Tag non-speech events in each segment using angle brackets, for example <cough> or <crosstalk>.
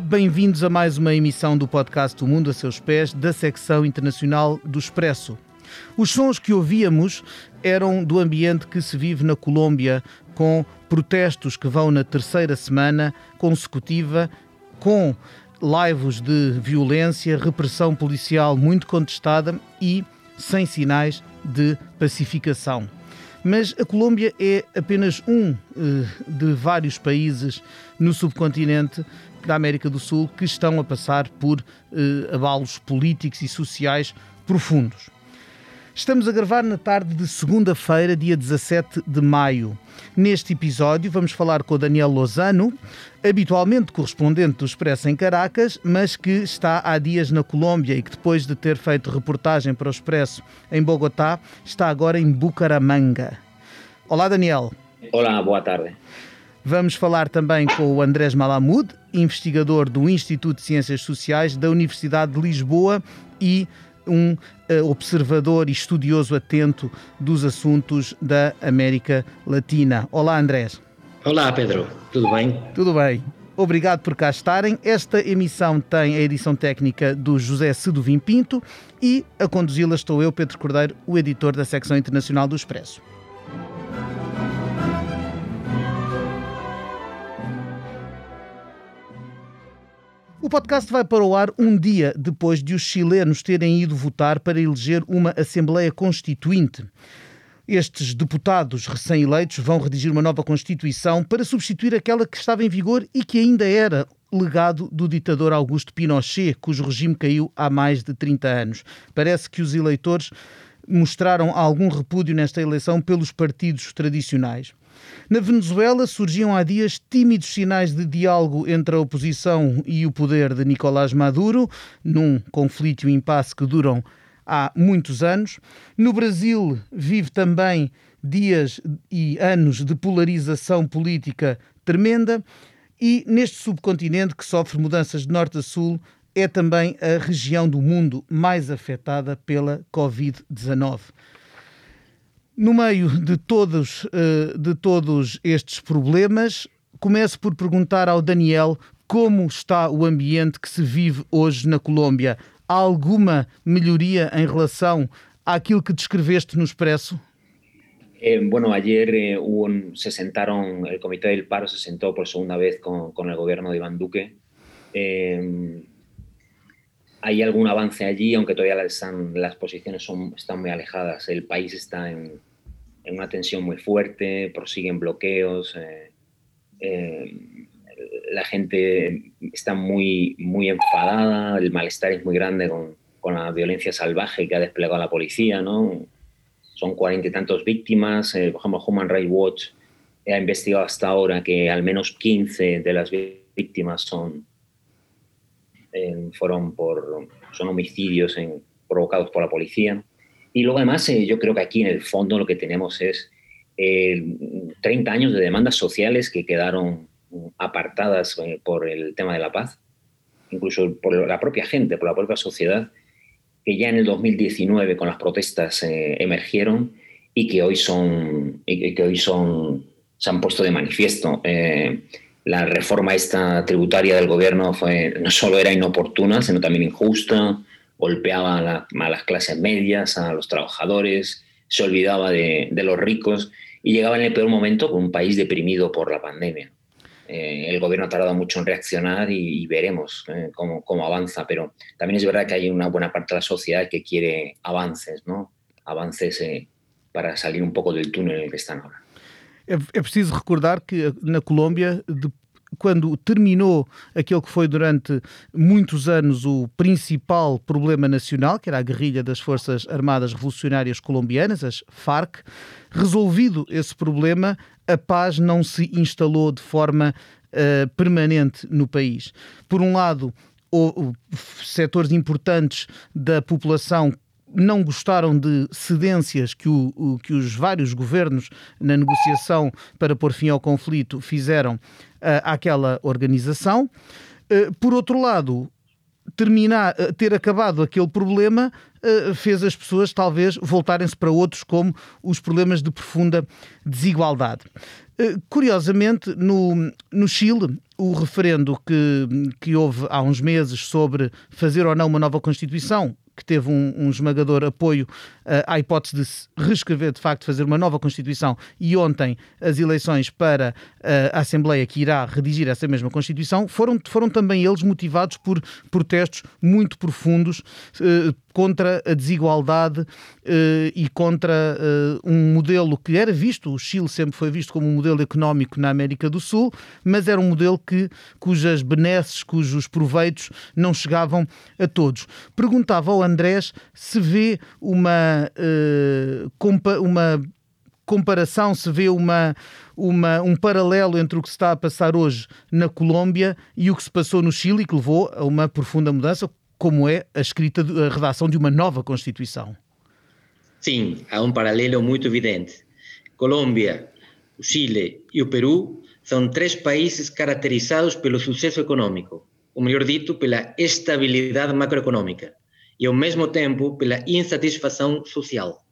Bem-vindos a mais uma emissão do podcast O Mundo a Seus Pés, da secção internacional do Expresso. Os sons que ouvíamos eram do ambiente que se vive na Colômbia, com protestos que vão na terceira semana consecutiva, com laivos de violência, repressão policial muito contestada e sem sinais de pacificação. Mas a Colômbia é apenas um eh, de vários países no subcontinente da América do Sul que estão a passar por eh, abalos políticos e sociais profundos. Estamos a gravar na tarde de segunda-feira, dia 17 de maio. Neste episódio vamos falar com o Daniel Lozano, habitualmente correspondente do Expresso em Caracas, mas que está há dias na Colômbia e que depois de ter feito reportagem para o Expresso em Bogotá, está agora em Bucaramanga. Olá, Daniel. Olá, boa tarde. Vamos falar também com o Andrés Malamud, investigador do Instituto de Ciências Sociais da Universidade de Lisboa e um uh, observador e estudioso atento dos assuntos da América Latina. Olá, Andrés. Olá, Pedro. Tudo bem? Tudo bem. Obrigado por cá estarem. Esta emissão tem a edição técnica do José Seduvim Pinto e a conduzi-la estou eu, Pedro Cordeiro, o editor da secção internacional do Expresso. O podcast vai para o ar um dia depois de os chilenos terem ido votar para eleger uma Assembleia Constituinte. Estes deputados recém-eleitos vão redigir uma nova Constituição para substituir aquela que estava em vigor e que ainda era legado do ditador Augusto Pinochet, cujo regime caiu há mais de 30 anos. Parece que os eleitores mostraram algum repúdio nesta eleição pelos partidos tradicionais. Na Venezuela surgiam há dias tímidos sinais de diálogo entre a oposição e o poder de Nicolás Maduro, num conflito e impasse que duram há muitos anos. No Brasil vive também dias e anos de polarização política tremenda. E neste subcontinente que sofre mudanças de norte a sul, é também a região do mundo mais afetada pela Covid-19. No meio de todos, eh, de todos estes problemas, começo por perguntar ao Daniel como está o ambiente que se vive hoje na Colômbia. Há alguma melhoria em relação àquilo que descreveste no Expresso? Eh, bueno, ayer eh, un, se sentaron, el Comité del Paro se sentó por segunda vez con, con el gobierno de Iván Duque. Eh, hay algún avance allí, aunque todavía están, las posiciones son, están muy alejadas. El país está en, en una tensión muy fuerte, prosiguen bloqueos, eh, eh, la gente está muy, muy enfadada, el malestar es muy grande con, con, la violencia salvaje que ha desplegado la policía, ¿no? Son cuarenta y tantos víctimas, eh, por ejemplo, Human Rights Watch ha investigado hasta ahora que al menos 15 de las víctimas son, fueron por, son homicidios provocados por la policía. Y luego además eh, yo creo que aquí en el fondo lo que tenemos es eh, 30 años de demandas sociales que quedaron apartadas eh, por el tema de la paz, incluso por la propia gente, por la propia sociedad, que ya en el 2019 con las protestas eh, emergieron y que hoy son, y que hoy son, se han puesto de manifiesto. Eh, la reforma esta tributaria del gobierno fue, no solo era inoportuna, sino también injusta, golpeaba a, la, a, las clases medias, a los trabajadores, se olvidaba de, de, los ricos y llegaba en el peor momento con un país deprimido por la pandemia. Eh, el gobierno ha tardado mucho en reaccionar y, y veremos eh, cómo, cómo, avanza, pero también es verdad que hay una buena parte de la sociedad que quiere avances, ¿no? Avances eh, para salir un pouco do túnel en el que están ahora. É, preciso recordar que na Colômbia, quando terminou aquele que foi durante muitos anos o principal problema nacional, que era a guerrilha das Forças Armadas Revolucionárias Colombianas, as FARC, resolvido esse problema, a paz não se instalou de forma uh, permanente no país. Por um lado, o, o, setores importantes da população não gostaram de cedências que, o, que os vários governos na negociação para pôr fim ao conflito fizeram àquela organização. Uh, por outro lado, terminar, ter acabado aquele problema fez as pessoas talvez voltarem-se para outros, como os problemas de profunda desigualdade. Curiosamente, no, no Chile, o referendo que, que houve há uns meses sobre fazer ou não uma nova Constituição, que teve um, um esmagador apoio uh, à hipótese de se reescrever, de facto, fazer uma nova Constituição e ontem as eleições para uh, a Assembleia que irá redigir essa mesma Constituição foram, foram também eles motivados por protestos muito profundos uh, contra a desigualdade e contra um modelo que era visto, o Chile sempre foi visto como um modelo económico na América do Sul, mas era um modelo que, cujas benesses, cujos proveitos não chegavam a todos. Perguntava ao Andrés se vê uma, compa uma comparação, se vê uma, uma, um paralelo entre o que se está a passar hoje na Colômbia e o que se passou no Chile, que levou a uma profunda mudança, como é a escrita, a redação de uma nova Constituição. Sim, há um paralelo muito evidente. Colômbia, o Chile e o Peru são três países caracterizados pelo sucesso econômico, ou melhor dito, pela estabilidade macroeconômica e ao mesmo tempo pela insatisfação social.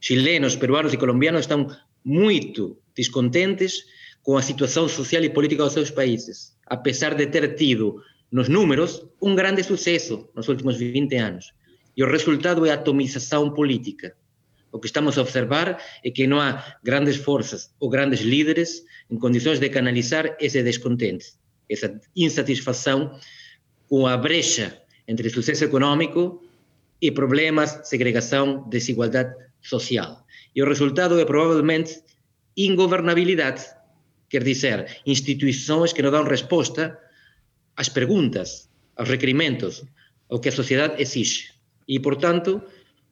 Chilenos, peruanos e colombianos estão muito descontentes com a situação social e política dos seus países, apesar de ter tido nos números um grande sucesso nos últimos 20 anos. E o resultado é a atomização política. O que estamos a observar é que não há grandes forças ou grandes líderes em condições de canalizar esse descontente, essa insatisfação com a brecha entre sucesso econômico e problemas, segregação, desigualdade social. E o resultado é provavelmente ingovernabilidade, quer dizer, instituições que não dão resposta às perguntas, aos requerimentos, ao que a sociedade exige. E, portanto,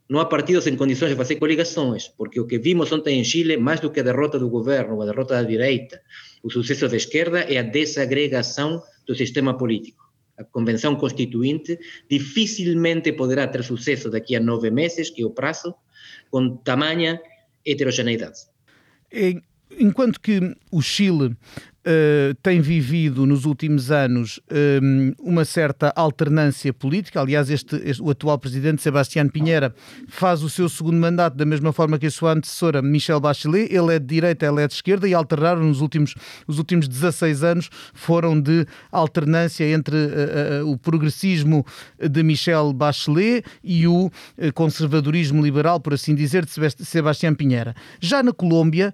não há partidos em condições de fazer coligações, porque o que vimos ontem em Chile, mais do que a derrota do governo, a derrota da direita, o sucesso da esquerda é a desagregação do sistema político a Convenção Constituinte dificilmente poderá ter sucesso daqui a nove meses, que é o prazo, com tamanha heterogeneidade. Enquanto que o Chile uh, tem vivido nos últimos anos um, uma certa alternância política. Aliás, este, este, o atual presidente, Sebastián Pinheira, faz o seu segundo mandato da mesma forma que a sua antecessora, Michelle Bachelet. Ele é de direita, ela é de esquerda e alternaram nos últimos, os últimos 16 anos foram de alternância entre uh, uh, o progressismo de Michelle Bachelet e o conservadorismo liberal, por assim dizer, de Sebastián Pinheira. Já na Colômbia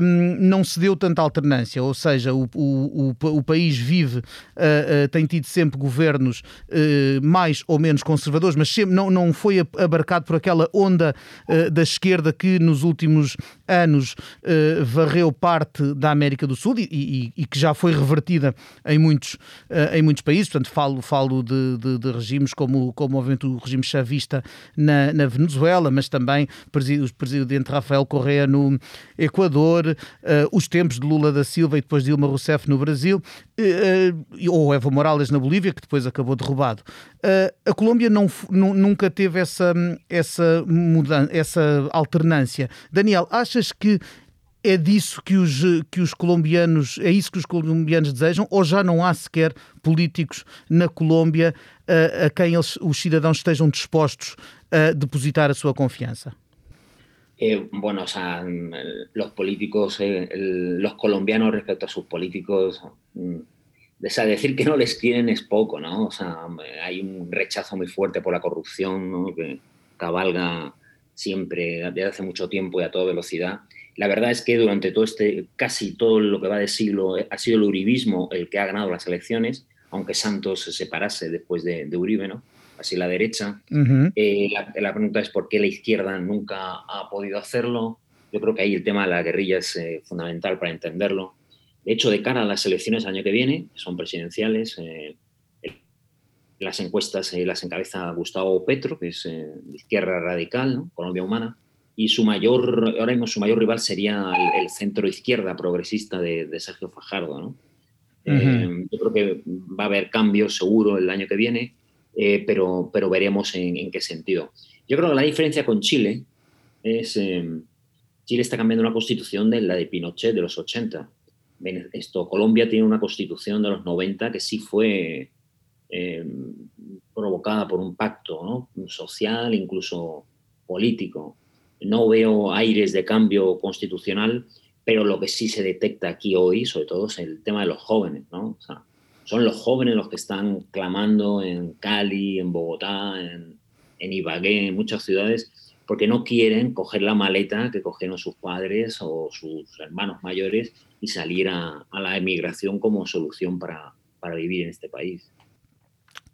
um, não se deu tanta alternância, ou seja, seja, o, o, o, o país vive, uh, uh, tem tido sempre governos uh, mais ou menos conservadores, mas sempre não, não foi abarcado por aquela onda da esquerda que nos últimos anos varreu parte da América do Sul e, e, e, que já foi revertida em muitos, em muitos países. Portanto, falo, falo de, de, de regimes como, como obviamente o regime chavista na, na Venezuela, mas também o presidente Rafael Correa no Equador, os tempos de Lula da Silva e depois Dilma Rousseff no Brasil, ou Evo Morales na Bolívia, que depois acabou derrubado. A Colômbia não, nunca teve essa, essa, mudança, essa alternância. Daniel, achas que é disso que os, que os colombianos, é isso que os colombianos desejam, ou já não há sequer políticos na Colômbia a, a quem eles, os cidadãos estejam dispostos a depositar a sua confiança? Eh, bueno, o sea, mm, los políticos, eh, los colombianos respecto a sus políticos, mm, o sea, decir que no les quieren es poco, ¿no? O sea, hay un rechazo muy fuerte por la corrupción, ¿no? Que cabalga siempre desde hace mucho tiempo y a toda velocidad. La verdad es que durante todo este, casi todo lo que va de siglo, ha sido el uribismo el que ha ganado las elecciones, aunque Santos se separase después de, de Uribe, ¿no? así la derecha. Eh, la, pregunta es por qué la izquierda nunca ha podido hacerlo. Yo creo que ahí el tema de la guerrilla es eh, fundamental para entenderlo. De hecho, de cara a las elecciones del año que viene, son presidenciales, eh, las encuestas las encabeza Gustavo Petro, que es de izquierda radical, Colombia Humana, y su mayor, ahora mismo su mayor rival sería el, centro izquierda progresista de, Sergio Fajardo. yo creo que va a haber cambios seguro el año que viene eh, pero, pero veremos en, qué sentido. Yo creo que la diferencia con Chile es, eh, Chile está cambiando una constitución de la de Pinochet de los 80. Esto, Colombia tiene una constitución de los 90 que sí fue eh, provocada por un pacto social, incluso político. No veo aires de cambio constitucional, pero lo que sí se detecta aquí hoy, sobre todo, es el tema de los jóvenes. ¿no? son los jóvenes los que están clamando en Cali, en Bogotá, en, en Ibagué, en muchas ciudades, porque no quieren coger la maleta que cogieron sus padres o sus hermanos mayores y salir a, a la emigración como solución para, para vivir en este país.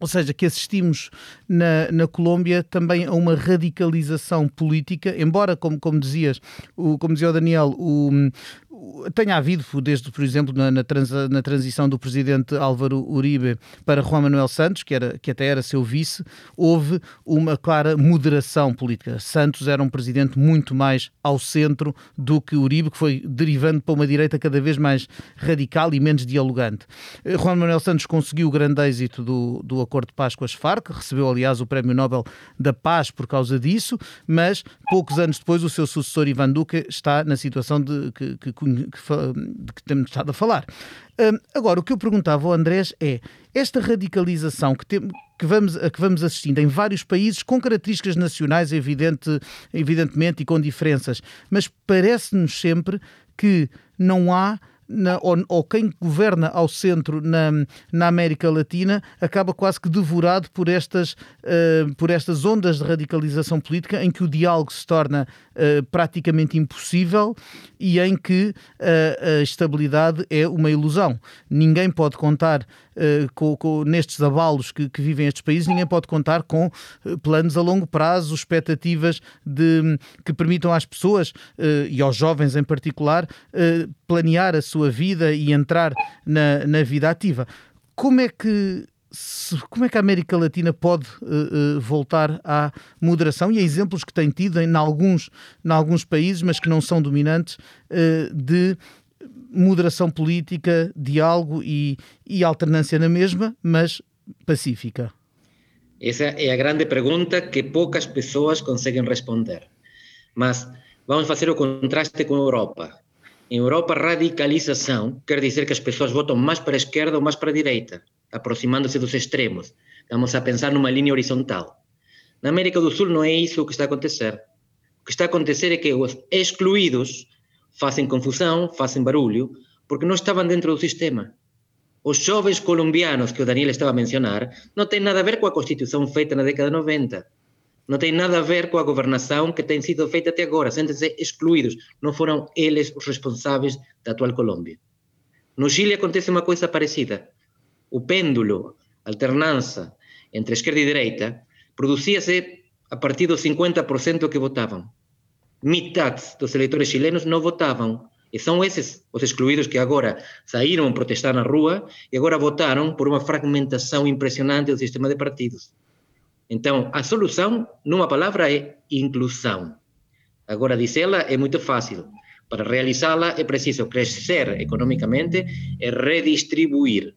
Ou seja, que assistimos na, na Colômbia também a uma radicalização política, embora, como, como dizias, o, como dizia o Daniel, o, tenha havido, desde, por exemplo, na, na, na, transição do presidente Álvaro Uribe para Juan Manuel Santos, que, era, que até era seu vice, houve uma clara moderação política. Santos era um presidente muito mais ao centro do que Uribe, que foi derivando para uma direita cada vez mais radical e menos dialogante. Eh, Juan Manuel Santos conseguiu o grande êxito do, do acordo de paz com as Farc, recebeu, aliás, o Prémio Nobel da Paz por causa disso, mas poucos anos depois o seu sucessor Ivan Duque está na situação de que, que que, temos estado a falar. Um, agora, o que eu perguntava ao Andrés é esta radicalização que, tem, que, vamos, a que vamos assistindo em vários países, com características nacionais, evidente, evidentemente, e com diferenças, mas parece-nos sempre que não há na, ou, ou, quem governa ao centro na, na América Latina acaba quase que devorado por estas, uh, por estas ondas de radicalização política em que o diálogo se torna uh, praticamente impossível e em que uh, a estabilidade é uma ilusão. Ninguém pode contar com, com, nestes abalos que, que, vivem estes países, ninguém pode contar com planos a longo prazo, expectativas de, que permitam às pessoas e aos jovens em particular planear a sua vida e entrar na, na vida ativa. Como é que como é que a América Latina pode uh, uh, voltar à moderação? E há exemplos que tem tido em alguns, em alguns países, mas que não são dominantes, uh, de moderação política, diálogo e, e alternância na mesma, mas pacífica. Essa é a grande pergunta que poucas pessoas conseguem responder. Mas vamos fazer o contraste com a Europa. Em Europa, radicalização quer dizer que as pessoas votam mais para a esquerda ou mais para a direita, aproximando-se dos extremos. Vamos a pensar numa linha horizontal. Na América do Sul não é isso o que está a acontecer. O que está a acontecer é que os excluídos fazem confusão, fazem barulho, porque não estavam dentro do sistema. Os jovens colombianos que o Daniel estava a mencionar não têm nada a ver com a Constituição feita na década de 90 não tem nada a ver com a governação que tem sido feita até agora, sentem-se excluídos, não foram eles os responsáveis da atual Colômbia. No Chile acontece uma coisa parecida. O pêndulo, alternança entre esquerda e direita, produzia-se a partir dos 50% que votavam. Metade dos eleitores chilenos não votavam. E são esses os excluídos que agora saíram protestar na rua e agora votaram por uma fragmentação impressionante do sistema de partidos. Então, a solução, numa palavra, é inclusão. Agora, dizê-la é muito fácil. Para realizá-la é preciso crescer economicamente e redistribuir.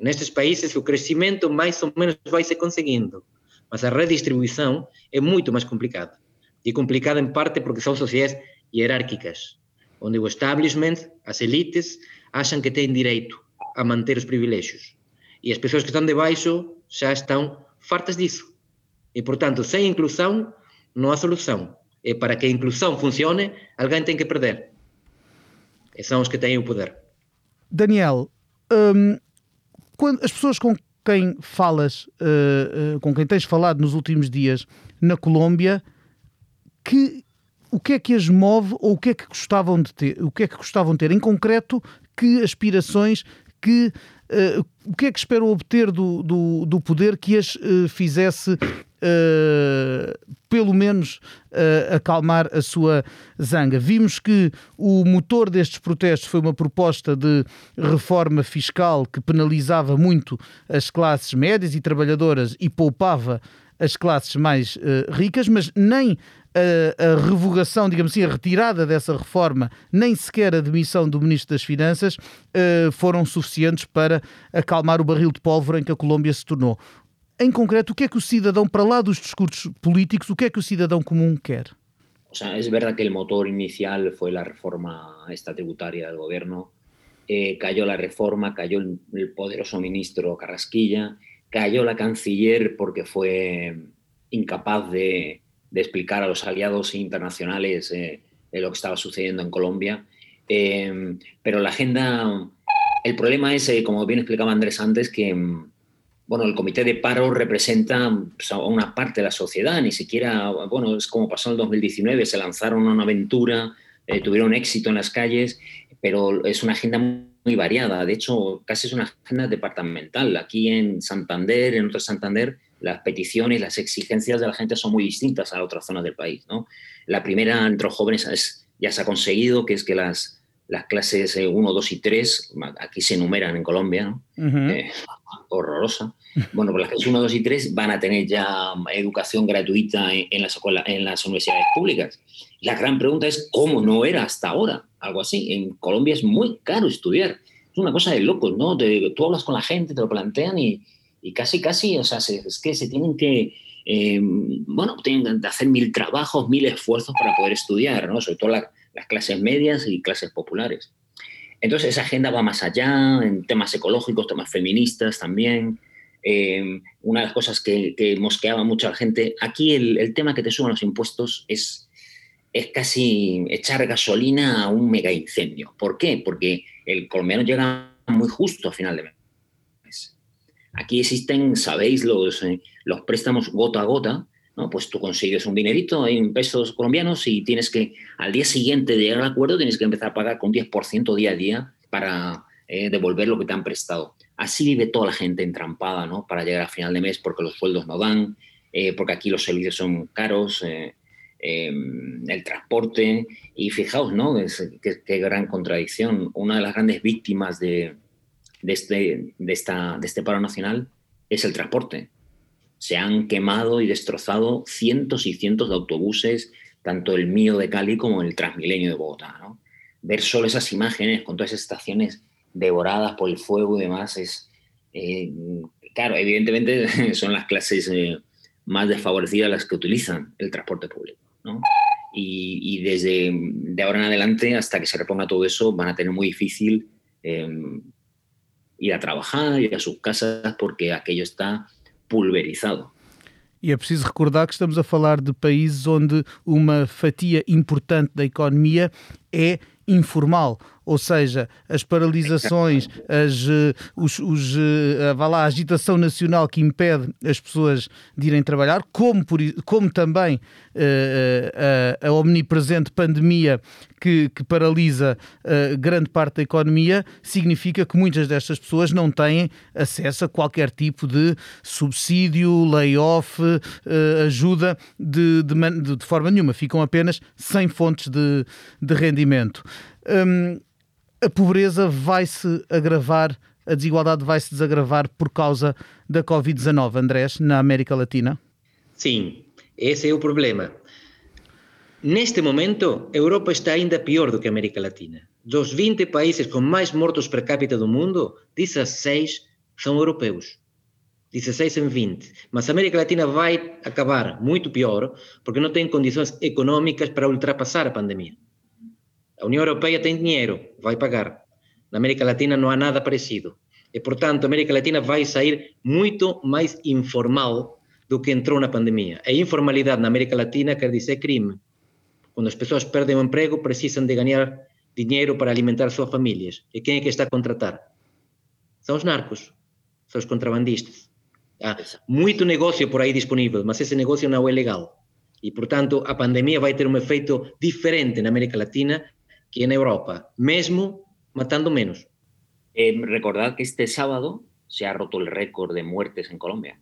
Nestes países, o crescimento mais ou menos vai se conseguindo, mas a redistribuição é muito mais complicada. E complicada em parte porque são sociedades hierárquicas, onde o establishment, as elites, acham que têm direito a manter os privilégios. E as pessoas que estão debaixo já estão fartas disso. E, portanto, sem inclusão, não há solução. E para que a inclusão funcione, alguém tem que perder. E são os que têm o poder. Daniel, hum, quando as pessoas com quem falas, uh, uh, com quem tens falado nos últimos dias na Colômbia, que o que é que as move ou o que é que gostavam de ter? O que é que gostavam de ter? Em concreto, que aspirações, que uh, o que é que esperam obter do, do, do poder que as fizesse uh, pelo menos uh, acalmar a sua zanga. Vimos que o motor destes protestos foi uma proposta de reforma fiscal que penalizava muito as classes médias e trabalhadoras e poupava as classes mais uh, ricas, mas nem a, a, revogação, digamos assim, a retirada dessa reforma, nem sequer a demissão do Ministro das Finanças uh, foram suficientes para acalmar o barril de pólvora em que a Colômbia se tornou. em concreto, o que é que o cidadão, para lá dos discursos políticos, o que é que o cidadão común quer? O sea, es verdad que el motor inicial fue la reforma esta tributaria del gobierno. Eh, cayó la reforma, cayó el, el, poderoso ministro Carrasquilla cayó la canciller porque fue incapaz de, explicar a los aliados internacionales eh, lo que estaba sucediendo en Colombia. Eh, pero la agenda, el problema es, eh, como bien explicaba Andrés antes, que bueno, el comité de paro representa pues, a una parte de la sociedad, ni siquiera, bueno, es como pasó en el 2019, se lanzaron una aventura, tuvieron éxito en las calles, pero es una agenda muy variada, de hecho, casi es una agenda departamental. Aquí en Santander, en otro Santander, las peticiones, las exigencias de la gente son muy distintas a otras zonas del país. ¿no? La primera entre los jóvenes es, ya se ha conseguido, que es que las, las clases 1, eh, 2 y 3, aquí se enumeran en Colombia, ¿no? Eh, horrorosa. Bueno, pues las clases 1, 2 y 3 van a tener ya educación gratuita en, las, en las universidades públicas. La gran pregunta es, ¿cómo no era hasta ahora? Algo así. En Colombia es muy caro estudiar. Es una cosa de locos, ¿no? tú hablas con la gente, te lo plantean y, y casi, casi, o sea, es que se tienen que, eh, bueno, tienen que hacer mil trabajos, mil esfuerzos para poder estudiar, ¿no? Sobre todo las clases medias y clases populares. Entonces, esa agenda va más allá, en temas ecológicos, temas feministas también. Eh, una de las cosas que, que mosqueaba mucho a la gente, aquí el, tema que te suban los impuestos es, es casi echar gasolina a un mega incendio. ¿Por qué? Porque el colombiano llega muy justo a final Aquí existen, sabéis, los, eh, los préstamos gota a gota, ¿no? Pues tú consigues un dinerito en pesos colombianos y tienes que, al día siguiente de llegar al acuerdo, tienes que empezar a pagar con 10% día a día para eh, devolver lo que te han prestado. Así vive toda la gente entrampada, ¿no? Para llegar a final de mes porque los sueldos no dan, eh, porque aquí los servicios son caros, em, el transporte. Y fijaos, ¿no? qué gran contradicción. Una de las grandes víctimas de, de este, de, esta, de este paro nacional es el transporte. Se han quemado y destrozado cientos y cientos de autobuses, tanto el mío de Cali como el Transmilenio de Bogotá. Ver solo esas imágenes con todas esas estaciones devoradas por el fuego y demás es, eh, claro, evidentemente <laughs> son las clases eh, más desfavorecidas las que utilizan el transporte público. Y, desde de ahora en adelante, hasta que se reponga todo eso, van a tener muy difícil eh, ir a trabalhar, ir às suas casas, porque aquello está pulverizado. E é preciso recordar que estamos a falar de países onde uma fatia importante da economia é informal, ou seja, as paralisações, as, eh, os, os, eh, a, lá, a agitação nacional que impede as pessoas de irem trabalhar, como, por, como também uh, a, a, omnipresente pandemia que, que paralisa uh, grande parte da economia, significa que muitas destas pessoas não têm acesso a qualquer tipo de subsídio, layoff, uh, ajuda de, de, de, forma nenhuma, ficam apenas sem fontes de, de rendimento. Um, a pobreza vai se agravar, a desigualdade vai se desagravar por causa da Covid-19, Andrés, na América Latina? Sim, esse é o problema. Neste momento, Europa está ainda pior do que a América Latina. Dos 20 países com mais mortos per capita do mundo, 16 são europeus. 16 em 20. Mas a América Latina vai acabar muito pior porque não tem condições econômicas para ultrapassar a pandemia. A União Europeia tem dinheiro, vai pagar. Na América Latina não há nada parecido. E, portanto, a América Latina vai sair muito mais informal do que entrou na pandemia. A informalidade na América Latina quer dizer crime. Quando as pessoas perdem o emprego, precisam de ganhar dinheiro para alimentar suas famílias. E quem é que está a contratar? São os narcos, são os contrabandistas. Há muito negócio por aí disponível, mas esse negócio não é legal. E, portanto, a pandemia vai ter um efeito diferente na América Latina que en Europa, mesmo matando menos. Eh, recordad que este sábado se ha roto el récord de muertes en Colombia.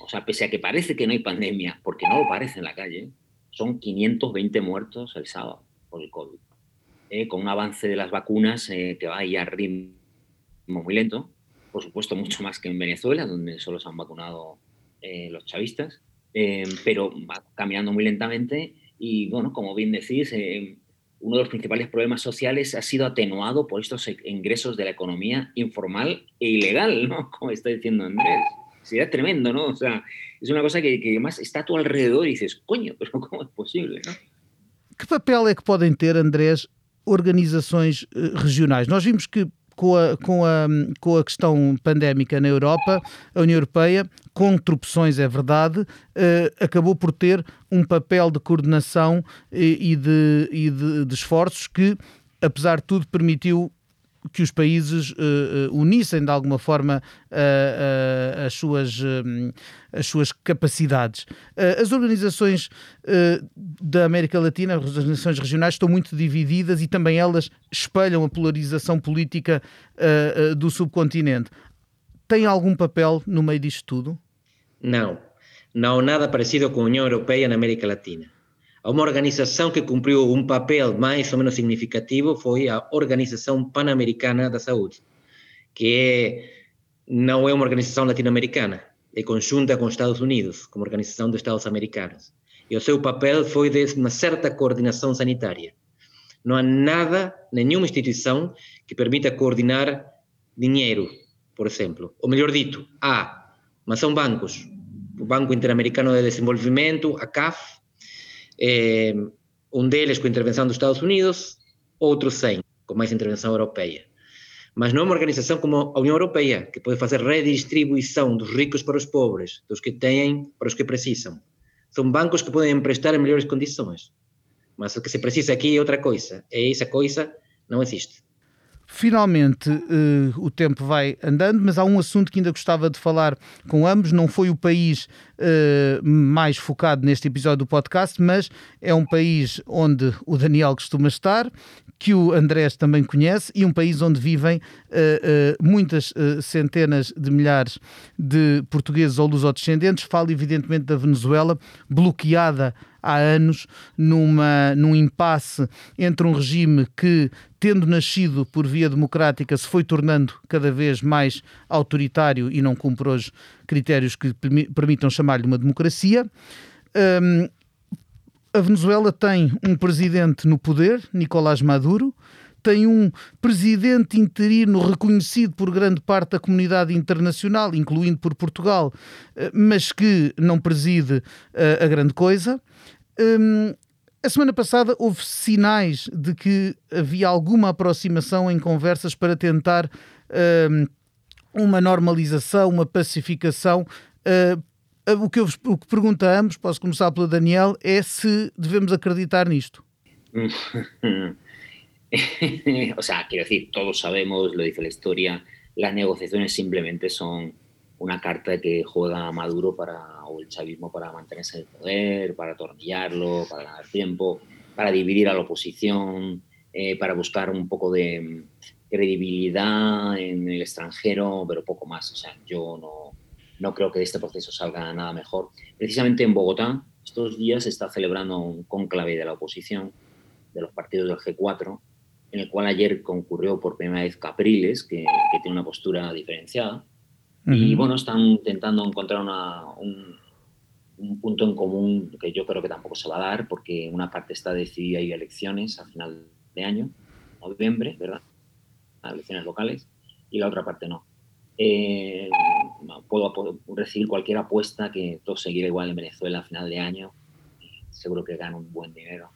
O sea, pese a que parece que no hay pandemia, porque no lo parece en la calle, son 520 muertos el sábado por el COVID. Eh, con un avance de las vacunas eh, que va ahí a ritmo muy lento, por supuesto mucho más que en Venezuela, donde solo se han vacunado los chavistas, pero va caminando muy lentamente y bueno, como bien decís, uno de los principales problemas sociales ha sido atenuado por estos ingresos de la economía informal e ilegal, ¿no? <laughs> Como está diciendo Andrés. Sería tremendo, ¿no? O sea, es una cosa que, que además está a tu alrededor y dices, coño, pero ¿cómo es posible, ¿no? Que papel é que podem ter, Andrés, organizações eh, regionais? Nós vimos que com a, com, a, com a questão pandémica na Europa, a União Europeia, com tropeções, é verdade, acabou por ter um papel de coordenação e, de, e de, de esforços que, apesar de tudo, permitiu que os países uh, uh, unissem de alguma forma uh, as, suas, as suas capacidades. as organizações da América Latina, as organizações regionais, estão muito divididas e também elas espelham a polarização política do subcontinente. Tem algum papel no meio disto tudo? Não. Não nada parecido com a União Europeia na América Latina. Uma organização que cumpriu um papel mais ou menos significativo foi a Organização Pan-Americana da Saúde, que é, não é uma organização latino-americana, é conjunta com os Estados Unidos, como Organização dos Estados Americanos. E o seu papel foi de uma certa coordenação sanitária. Não há nada, nenhuma instituição que permita coordenar dinheiro, por exemplo. Ou melhor dito, há, mas são bancos. O Banco Interamericano de Desenvolvimento, a CAF, eh, um deles com intervenção dos Estados Unidos, outros sem, com mais intervenção europeia. Mas não é uma organização como a União Europeia, que pode fazer redistribuição dos ricos para os pobres, dos que têm para os que precisam. São bancos que podem emprestar em melhores condições. Mas o que se precisa aqui é outra coisa. E essa coisa não existe. Finalmente, uh, o tempo vai andando, mas há um assunto que ainda gostava de falar com ambos. Não foi o país uh, mais focado neste episódio do podcast, mas é um país onde o Daniel costuma estar, que o Andrés também conhece, e um país onde vivem uh, muitas centenas de milhares de portugueses ou lusodescendentes. Falo, evidentemente, da Venezuela, bloqueada há anos numa, num impasse entre um regime que, tendo nascido por via democrática, se foi tornando cada vez mais autoritário e não cumpre hoje critérios que permitam chamar-lhe uma democracia. Um, a Venezuela tem um presidente no poder, Nicolás Maduro, tem um presidente interino reconhecido por grande parte da comunidade internacional, incluindo por Portugal, eh, mas que não preside eh, a grande coisa. Hum, a semana passada houve sinais de que havia alguma aproximação em conversas para tentar hum, uma normalização, uma pacificação. Uh, o que eu o que pergunto a ambos, posso começar pelo Daniel, é se devemos acreditar nisto. <laughs> <laughs> o sea, quiero decir, todos sabemos, lo dice la historia, las negociaciones simplemente son una carta que juega Maduro para, o el chavismo para mantenerse en el poder, para atornillarlo, para ganar tiempo, para dividir a la oposición, eh, para buscar un poco de credibilidad en el extranjero, pero poco más. O sea, yo no, no creo que de este proceso salga nada mejor. Precisamente en Bogotá, estos días se está celebrando un conclave de la oposición, de los partidos del G4, en el cual ayer concurrió por primera vez Capriles, que, que tiene una postura diferenciada, y bueno, están intentando encontrar un, punto en común que yo creo que tampoco se va a dar, porque una parte está decidida y elecciones a final de año, noviembre, ¿verdad? elecciones locales, y la otra parte no. Eh, puedo, recibir cualquier apuesta que todo seguirá igual en Venezuela a final de año. Seguro que gano un buen dinero.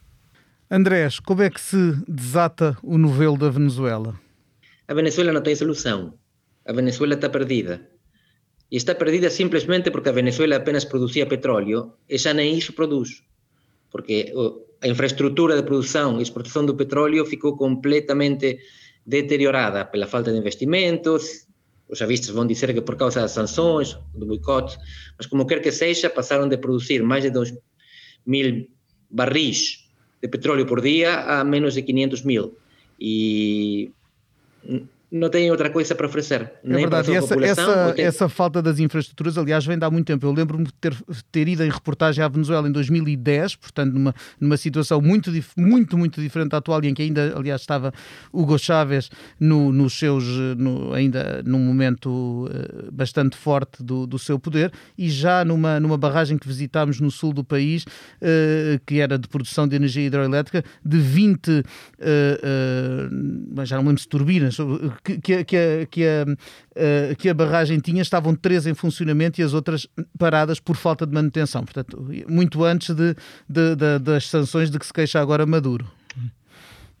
Andrés, ¿cómo es que se desata o novelo de Venezuela? A Venezuela no tiene solución. A Venezuela está perdida. E está perdida simplesmente porque a Venezuela apenas producía petróleo e xa nem iso produz. Porque a infraestrutura de produção e exportação do petróleo ficou completamente deteriorada pela falta de investimentos, os avistas vão dizer que por causa das sanções, do boicote, mas como quer que seja, passaram de produzir mais de 2 mil barris de petróleo por dia a menos de 500 mil. E não têm outra coisa para oferecer. É verdade, essa, essa, tem... essa, falta das infraestruturas, aliás, vem de há muito tempo. Eu lembro-me de ter, ter ido em reportagem à Venezuela em 2010, portanto, numa, numa situação muito, muito, muito diferente da atual, e em que ainda, aliás, estava Hugo Chávez no, nos seus, no, ainda num momento uh, bastante forte do, do seu poder, e já numa, numa barragem que visitámos no sul do país, uh, que era de produção de energia hidroelétrica, de 20, uh, já não lembro se turbinas, que, que, que, a, que, a, uh, que a barragem tinha, estavam três em funcionamento e as outras paradas por falta de manutenção. Portanto, muito antes de, de, de, das sanções de que se queixa agora Maduro.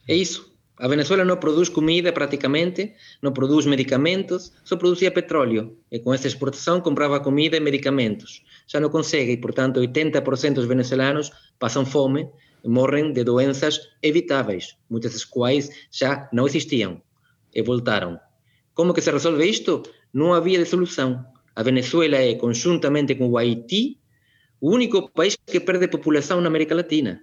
É isso. A Venezuela não produz comida praticamente, não produz medicamentos, só produzia petróleo. E com essa exportação comprava comida e medicamentos. Já não consegue e, portanto, 80% dos venezuelanos passam fome morrem de doenças evitáveis, muitas das quais já não existiam voltaram. Como que se resolve isto? Não havia solução. A Venezuela é, conjuntamente com o Haiti, o único país que perde população na América Latina.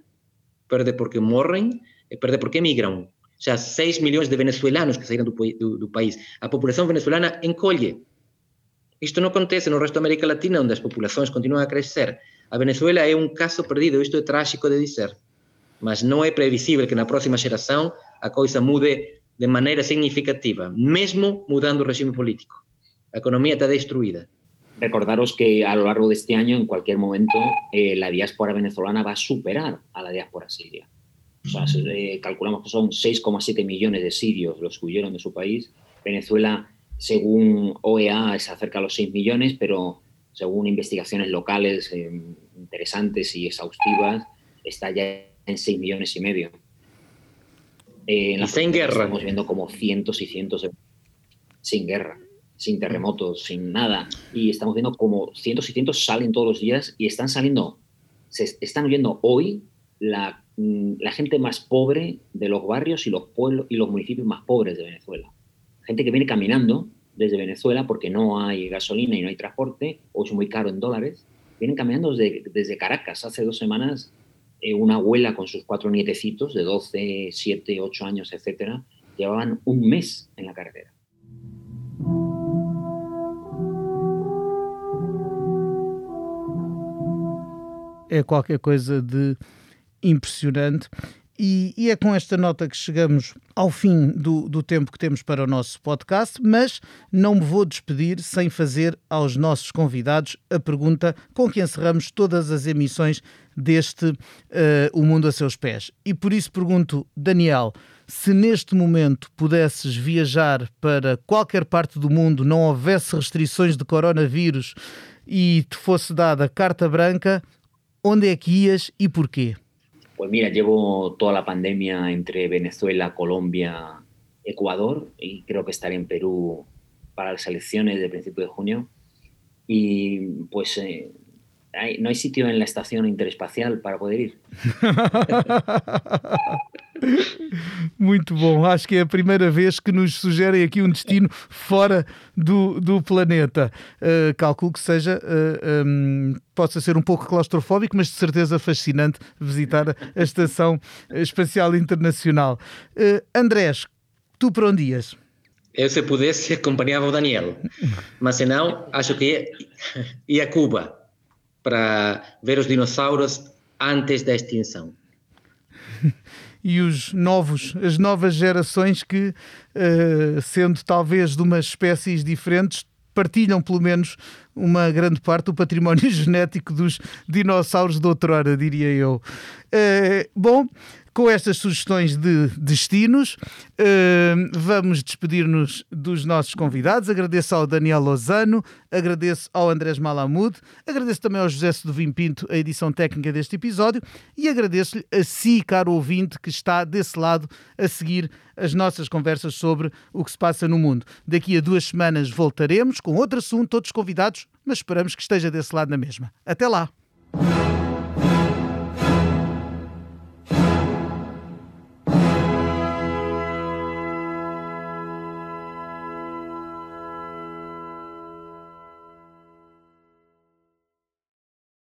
Perde porque morrem perde porque emigram já 6 milhões de venezuelanos que saíram do, do, do, país. A população venezuelana encolhe. Isto não acontece no resto da América Latina, onde as populações continuam a crescer. A Venezuela é um caso perdido, isto é trágico de dizer. Mas não é previsível que na próxima geração a coisa mude de maneira significativa, mesmo mudando o regime político. A economia está destruída. Recordaros que a lo largo de este año, en cualquier momento, eh, la diáspora venezolana va a superar a la diáspora siria. O sea, eh, calculamos que son 6,7 millones de sirios los que huyeron de su país. Venezuela, según OEA, se acerca a los 6 millones, pero según investigaciones locales eh, interesantes y exhaustivas, está ya en 6 millones y medio. Eh, en la sin guerra. Estamos viendo como cientos y cientos de... Sin guerra, sin terremotos, sin nada. Y estamos viendo como cientos y cientos salen todos los días y están saliendo, se están huyendo hoy la Mm, la gente más pobre de los barrios y los pueblos y los municipios más pobres de Venezuela. Gente que viene caminando desde Venezuela porque no hay gasolina y no hay transporte, o es muy caro en dólares. Vienen caminando desde, desde Caracas. Hace dos semanas eh, una abuela con sus cuatro nietecitos de 12, 7, 8 años, etcétera, llevaban un mes en la carretera. É qualquer coisa de impressionante. E, e, é com esta nota que chegamos ao fim do, do tempo que temos para o nosso podcast, mas não me vou despedir sem fazer aos nossos convidados a pergunta com que encerramos todas as emissões deste uh, O Mundo a Seus Pés. E por isso pergunto, Daniel, se neste momento pudesses viajar para qualquer parte do mundo, não houvesse restrições de coronavírus e te fosse dada carta branca, onde é que ias e porquê? Pues mira, llevo toda la pandemia entre Venezuela, Colombia, Ecuador y creo que estaré en Perú para las elecciones de principio de junio. Y pues eh, hay, no hay sitio en la estación interespacial para poder ir. <laughs> Muito bom, acho que é a primeira vez que nos sugerem aqui um destino fora do, do planeta. Uh, calculo que seja, uh, um, possa ser um pouco claustrofóbico, mas de certeza fascinante visitar a Estação Espacial Internacional. Uh, Andrés, tu para onde ias? Eu, se pudesse, <laughs> acompanhava o Daniel, mas se não, acho que ia, ia a Cuba para ver os dinossauros antes da extinção. <laughs> e os novos, as novas gerações que, uh, sendo talvez de umas espécies diferentes, partilham pelo menos uma grande parte do património <laughs> genético dos dinossauros de outrora, diria eu. Uh, bom, com estas sugestões de destinos, uh, vamos despedir-nos dos nossos convidados. Agradeço ao Daniel Lozano, agradeço ao Andrés Malamud, agradeço também ao José Sedovim Pinto a edição técnica deste episódio e agradeço-lhe a si, caro ouvinte, que está desse lado a seguir as nossas conversas sobre o que se passa no mundo. Daqui a duas semanas voltaremos com outro assunto, outros convidados, mas esperamos que esteja desse lado na mesma. Até lá!